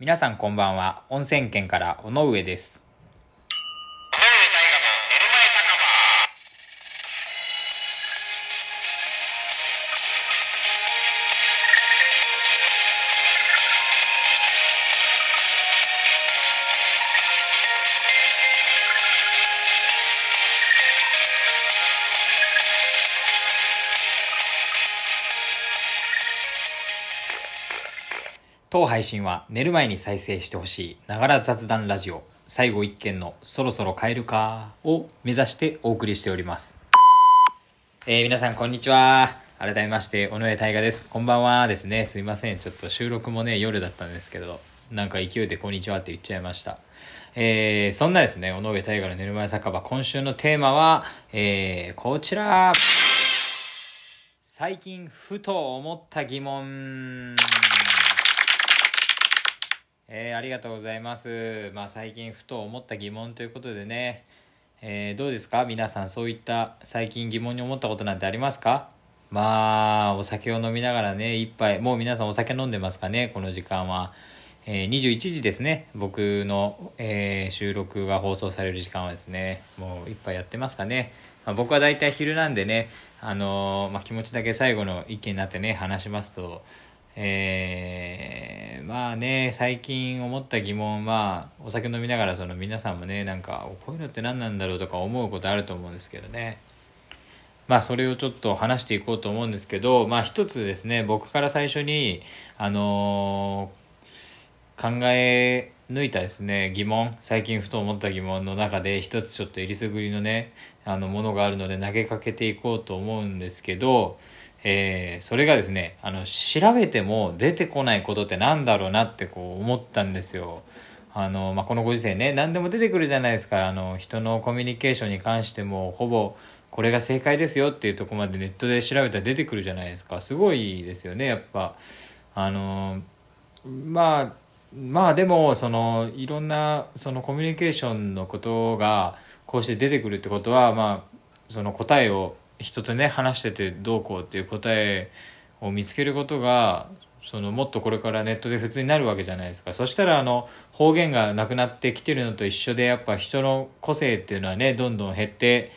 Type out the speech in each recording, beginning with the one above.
皆さんこんばんは。温泉県から尾上です。当配信は寝る前に再生してほしい、ながら雑談ラジオ、最後一件のそろそろ帰るかを目指してお送りしております。えー、皆さんこんにちは。改めまして、尾上大河です。こんばんはですね。すいません。ちょっと収録もね、夜だったんですけど、なんか勢いでこんにちはって言っちゃいました。えー、そんなですね、尾上大河の寝る前酒場、今週のテーマは、えー、こちら。最近ふと思った疑問。えー、ありがとうございます。まあ最近ふと思った疑問ということでね、えー、どうですか？皆さんそういった最近疑問に思ったことなんてありますか？まあ、お酒を飲みながらね、一杯、もう皆さんお酒飲んでますかね？この時間は。えー、21時ですね。僕の、え収録が放送される時間はですね、もう一杯やってますかね？まあ、僕は大体昼なんでね、あのまあ、気持ちだけ最後の意見になってね、話しますと、えーまあね最近思った疑問はお酒飲みながらその皆さんもねなんかこういうのって何なんだろうとか思うことあると思うんですけどね。まあそれをちょっと話していこうと思うんですけどまあ一つですね僕から最初にあのー考え抜いたですね疑問最近ふと思った疑問の中で一つちょっとえりすぐりのねあのものがあるので投げかけていこうと思うんですけどえーそれがですねあの調べても出てこないことってなんだろうなってこう思ったんですよ。あの、まあ、このご時世ね何でも出てくるじゃないですか。あの人のコミュニケーションに関してもほぼこれが正解ですよっていうとこまでネットで調べたら出てくるじゃないですか。すごいですよねやっぱ。あのまあまあでもそのいろんなそのコミュニケーションのことがこうして出てくるってことはまあその答えを人とね話しててどうこうっていう答えを見つけることがそのもっとこれからネットで普通になるわけじゃないですか。そしたらあの方言がなくなってきてるのと一緒でやっぱ人の個性っていうのはねどんどん減って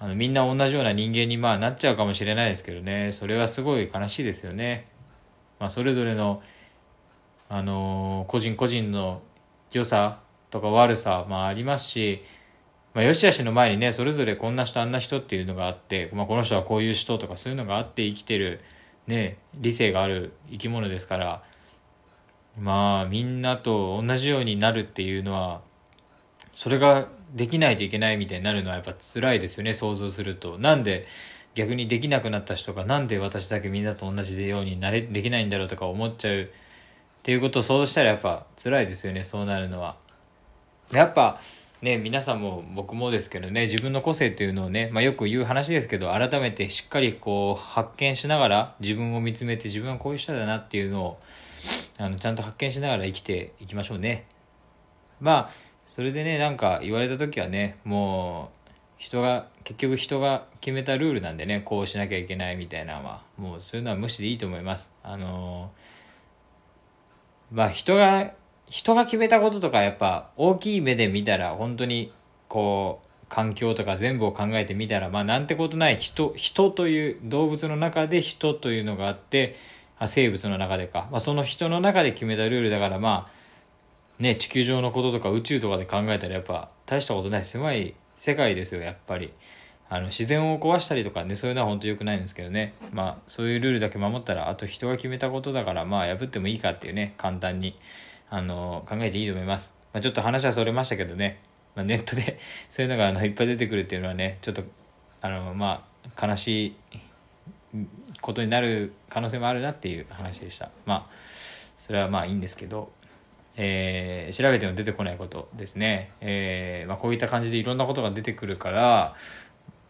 あのみんな同じような人間にまあなっちゃうかもしれないですけどね。それはすごい悲しいですよね、まあ、それぞれのあの個人個人の良さとか悪さ、まあ、ありますし、まあ、よしあしの前にねそれぞれこんな人あんな人っていうのがあって、まあ、この人はこういう人とかそういうのがあって生きてる、ね、理性がある生き物ですからまあみんなと同じようになるっていうのはそれができないといけないみたいになるのはやっぱ辛いですよね想像すると。なんで逆にできなくなった人がなんで私だけみんなと同じようになれできないんだろうとか思っちゃうっていうことを想像したらやっぱ辛いですよねそうなるのは。やっぱね皆さんも僕もですけどね自分の個性っていうのをね、まあ、よく言う話ですけど改めてしっかりこう発見しながら自分を見つめて自分はこういう人だなっていうのをあのちゃんと発見しながら生きていきましょうね。まあそれでねなんか言われた時はねもう人が結局人が決めたルールなんでねこうしなきゃいけないみたいなのはもうそういうのは無視でいいと思います。あのまあ人が人が決めたこととかやっぱ大きい目で見たら本当にこう環境とか全部を考えてみたらまあなんてことない人人という動物の中で人というのがあってあ生物の中でか、まあ、その人の中で決めたルールだからまあね地球上のこととか宇宙とかで考えたらやっぱ大したことない狭い世界ですよやっぱり。あの自然を壊したりとかねそういうのは本当良くないんですけどね。まあそういうルールだけ守ったらあと人が決めたことだからまあ破ってもいいかっていうね簡単に。あの考えていいと思います、まあ、ちょっと話はそれましたけどね、まあ、ネットで そういうのがあのいっぱい出てくるっていうのはねちょっとあのまあ悲しいことになる可能性もあるなっていう話でした。まあそれはまあいいんですけど。えー調べても出てこないことですね、えーまあ、こういった感じでいろんなことが出てくるから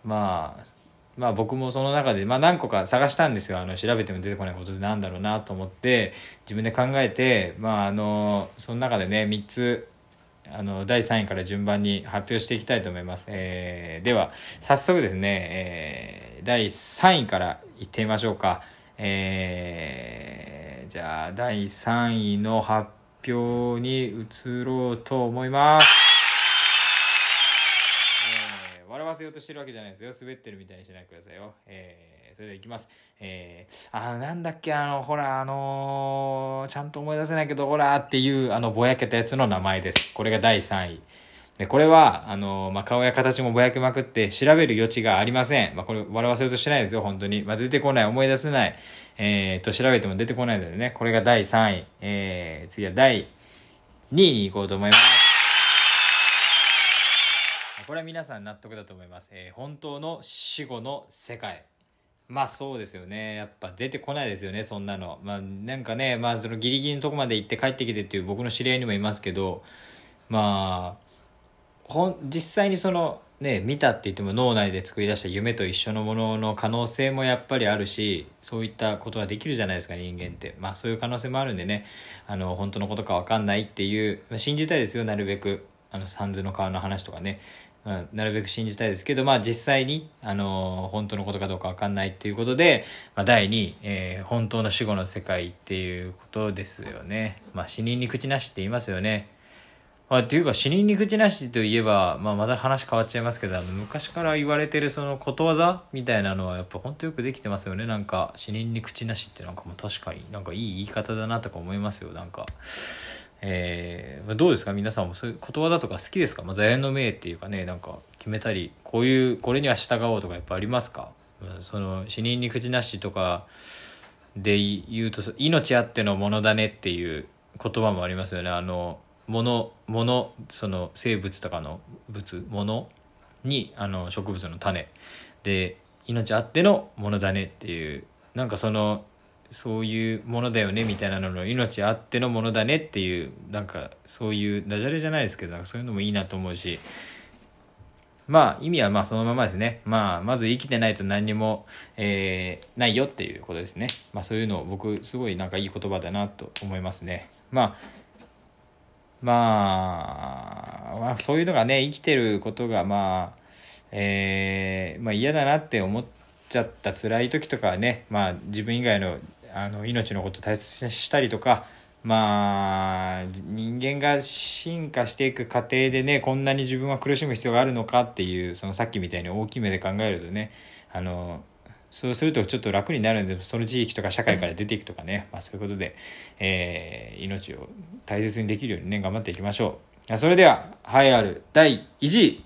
まあまあ僕もその中で、まあ何個か探したんですよ。あの、調べても出てこないことでなんだろうなと思って、自分で考えて、まああの、その中でね、3つ、あの、第3位から順番に発表していきたいと思います。えーでは、早速ですね、えー第3位からいってみましょうか。えーじゃあ、第3位の発表に移ろうと思います。せようとしてるわけじゃないですよ。滑ってるみたいにしないでくださいよ。えーそれでいきます。えー、あ、なんだっけ、あの、ほら、あのーちゃんと思い出せないけど、ほら、っていう、あの、ぼやけたやつの名前です。これが第3位。で、これは、あの、まあ、顔や形もぼやけまくって調べる余地がありません。まあ、これ笑わせようとしてないですよ、本当に。まあ、出てこない、思い出せない。えー、と、調べても出てこないのでね、これが第3位。えー、次は第2位に行こうと思います。これは皆さん納得だと思います。えー、本当の死後の世界。まあそうですよね。やっぱ出てこないですよね、そんなの。まあなんかね、まあそのギリギリのとこまで行って帰ってきてっていう僕の知り合いにもいますけど、まあ、ほん実際にそのね見たって言っても脳内で作り出した夢と一緒のものの可能性もやっぱりあるしそういったことができるじゃないですか人間ってまあそういう可能性もあるんでねあの本当のことか分かんないっていう、まあ信じたいですよなるべくあの三途の川の話とかね、うん、なるべく信じたいですけどまあ実際にあの本当のことかどうか分かんないっていうことで、まあ、第2、えー本当の死後の世界っていうことですよね。まあ死人に口なしって言いますよね。あっていうか死人に口なしといえば、まあ、また話変わっちゃいますけどあの昔から言われてるそのことわざみたいなのはやっぱ本当よくできてますよね。なんか死人に口なしってなんかもう確かになんかいい言い方だなとか思いますよ。なんかえーどうですか？皆さんもそういうことわざとか好きですか、まあ、座右の銘っていうかねなんか決めたりこういうこれには従おうとかやっぱありますか？うんその死人に口なしとかで言うと命あってのものだねっていう言葉もありますよね。あの物物その生物とかの物物にあの植物の種で命あってのものだねっていうなんかそのそういうものだよねみたいなのの命あってのものだねっていうなんかそういうダジャレじゃないですけどなんかそういうのもいいなと思うしまあ意味はまあそのままですね。まあまず生きてないと何にも、えーないよっていうことですね。まあそういうのを僕すごいなんかいい言葉だなと思いますね。まあまあ、まあ、そういうのがね生きてることがまあ、えーまあ嫌だなって思っちゃった辛い時とかはねまあ自分以外のあの命のこと大切にしたりとかまあ人間が進化していく過程でねこんなに自分は苦しむ必要があるのかっていうそのさっきみたいに大きい目で考えるとねあのそうするとちょっと楽になるんでその地域とか社会から出ていくとかね、まあ、そういうことで、えー命を大切にできるようにね頑張っていきましょう。それでは栄えある第1位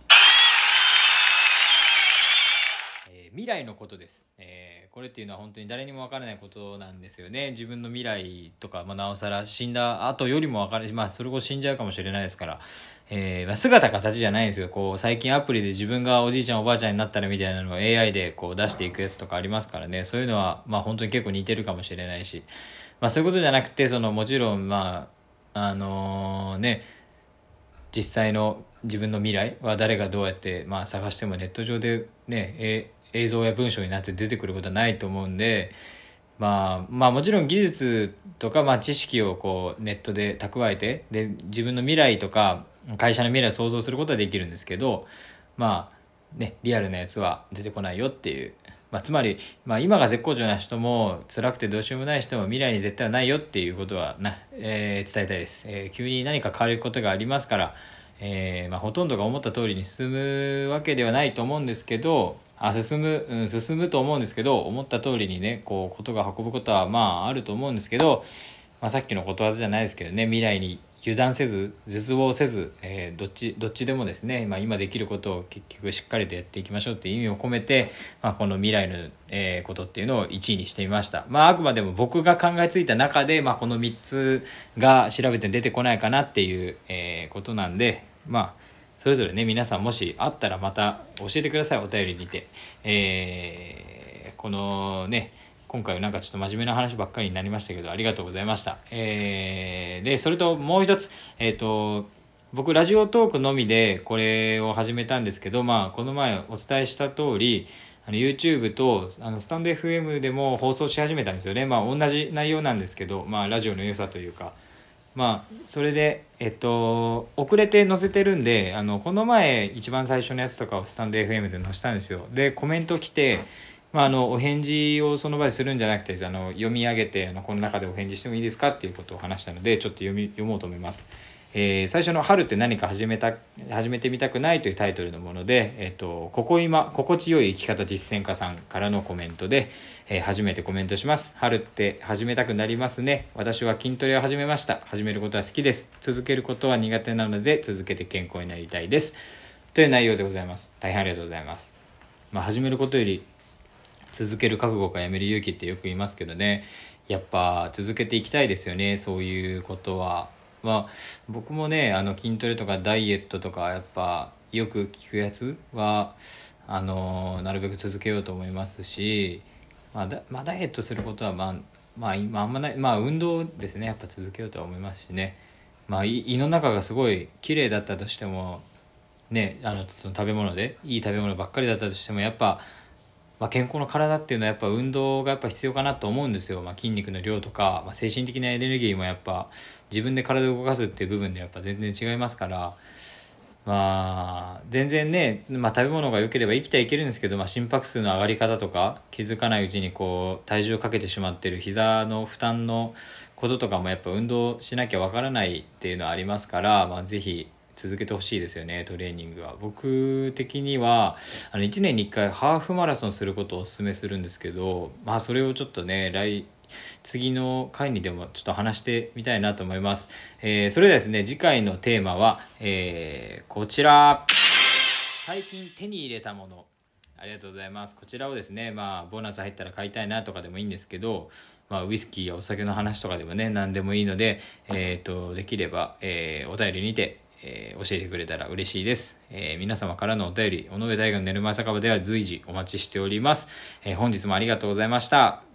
えー未来のことです、えーこれっていうのは本当に誰にも分からないことなんですよね。自分の未来とか、まあ、なおさら死んだ後よりも分かる、まあ、それこそ死んじゃうかもしれないですから、えーまあ、姿形じゃないんですよ。こう最近アプリで自分がおじいちゃんおばあちゃんになったらみたいなのを AI でこう出していくやつとかありますからね。そういうのは、まあ、本当に結構似てるかもしれないし、まあ、そういうことじゃなくてそのもちろんまああのね実際の自分の未来は誰がどうやって、まあ、探してもネット上で、ね、え映像や文章になって出てくることはないと思うんで、まあ、まあもちろん技術とか、まあ、知識をこうネットで蓄えてで自分の未来とか会社の未来を想像することはできるんですけど、まあね、リアルなやつは出てこないよっていう。まあ、つまり、まあ、今が絶好調な人も辛くてどうしようもない人も未来に絶対はないよっていうことはな、えー伝えたいです、えー急に何か変わることがありますから、えーまあ、ほとんどが思った通りに進むわけではないと思うんですけどあ進む、うん、進むと思うんですけど思った通りにねこうことが運ぶことはまああると思うんですけど、まあ、さっきのことわざじゃないですけどね未来に油断せず絶望せず、えーどっちどっちでもですね、まあ、今できることを結局しっかりとやっていきましょうっていう意味を込めて、まあ、この未来の、えーことっていうのを1位にしてみました、まあ、あくまでも僕が考えついた中で、まあ、この3つが調べて出てこないかなっていう、えーことなんでまあそれぞれね皆さんもしあったらまた教えてくださいお便りにて、えーこのね今回はなんかちょっと真面目な話ばっかりになりましたけどありがとうございました、えーでそれともう一つえっ、と僕ラジオトークのみでこれを始めたんですけど、まあ、この前お伝えした通りあの YouTube とあのスタンド FM でも放送し始めたんですよね、まあ、同じ内容なんですけど、まあ、ラジオの良さというか。まあ、それで、えっと、遅れて載せてるんで、あの、この前、一番最初のやつとかをスタンド FM で載せたんですよ。で、コメント来て、まあ、あのお返事をその場でするんじゃなくてあの読み上げてあのこの中でお返事してもいいですかっていうことを話したのでちょっと読み読もうと思います。えー最初の「春って何か始めた始めてみたくない」というタイトルのもので、えっとここ今心地よい生き方実践家さんからのコメントで、えー初めてコメントします。春って始めたくなりますね。私は筋トレを始めました。始めることは好きです。続けることは苦手なので続けて健康になりたいです。という内容でございます。大変ありがとうございます、まあ、始めることより続ける覚悟かやめる勇気ってよく言いますけどね。やっぱ続けていきたいですよね。そういうことは。まあ僕もねあの筋トレとかダイエットとかやっぱよく聞くやつはあのなるべく続けようと思いますし、まあだまあ、ダイエットすることはまあまあ今あんまないまあ運動ですね。やっぱ続けようとは思いますしね。まあ胃胃の中がすごい綺麗だったとしてもねあのその食べ物でいい食べ物ばっかりだったとしてもやっぱまあ、健康の体っていうのはやっぱ運動がやっぱ必要かなと思うんですよ、まあ、筋肉の量とか、まあ、精神的なエネルギーもやっぱ自分で体を動かすっていう部分でやっぱ全然違いますから。まあ全然ね、まあ、食べ物が良ければ生きてはいけるんですけど、まあ、心拍数の上がり方とか気づかないうちにこう体重をかけてしまってる膝の負担のこととかもやっぱ運動しなきゃわからないっていうのはありますから、まあ、ぜひ続けてほしいですよねトレーニングは。僕的にはあの1年に1回ハーフマラソンすることをお勧めするんですけどまあそれをちょっとね来次の回にでもちょっと話してみたいなと思います、えーそれではですね次回のテーマは、えーこちら。最近手に入れたもの。ありがとうございます。こちらをですねまあボーナス入ったら買いたいなとかでもいいんですけどまあ、ウイスキーやお酒の話とかでもね何でもいいので、えー、とできれば、えーお便りにて、えー教えてくれたら嬉しいです、えー皆様からのお便り尾上大学の寝る前酒場では随時お待ちしております、えー本日もありがとうございました。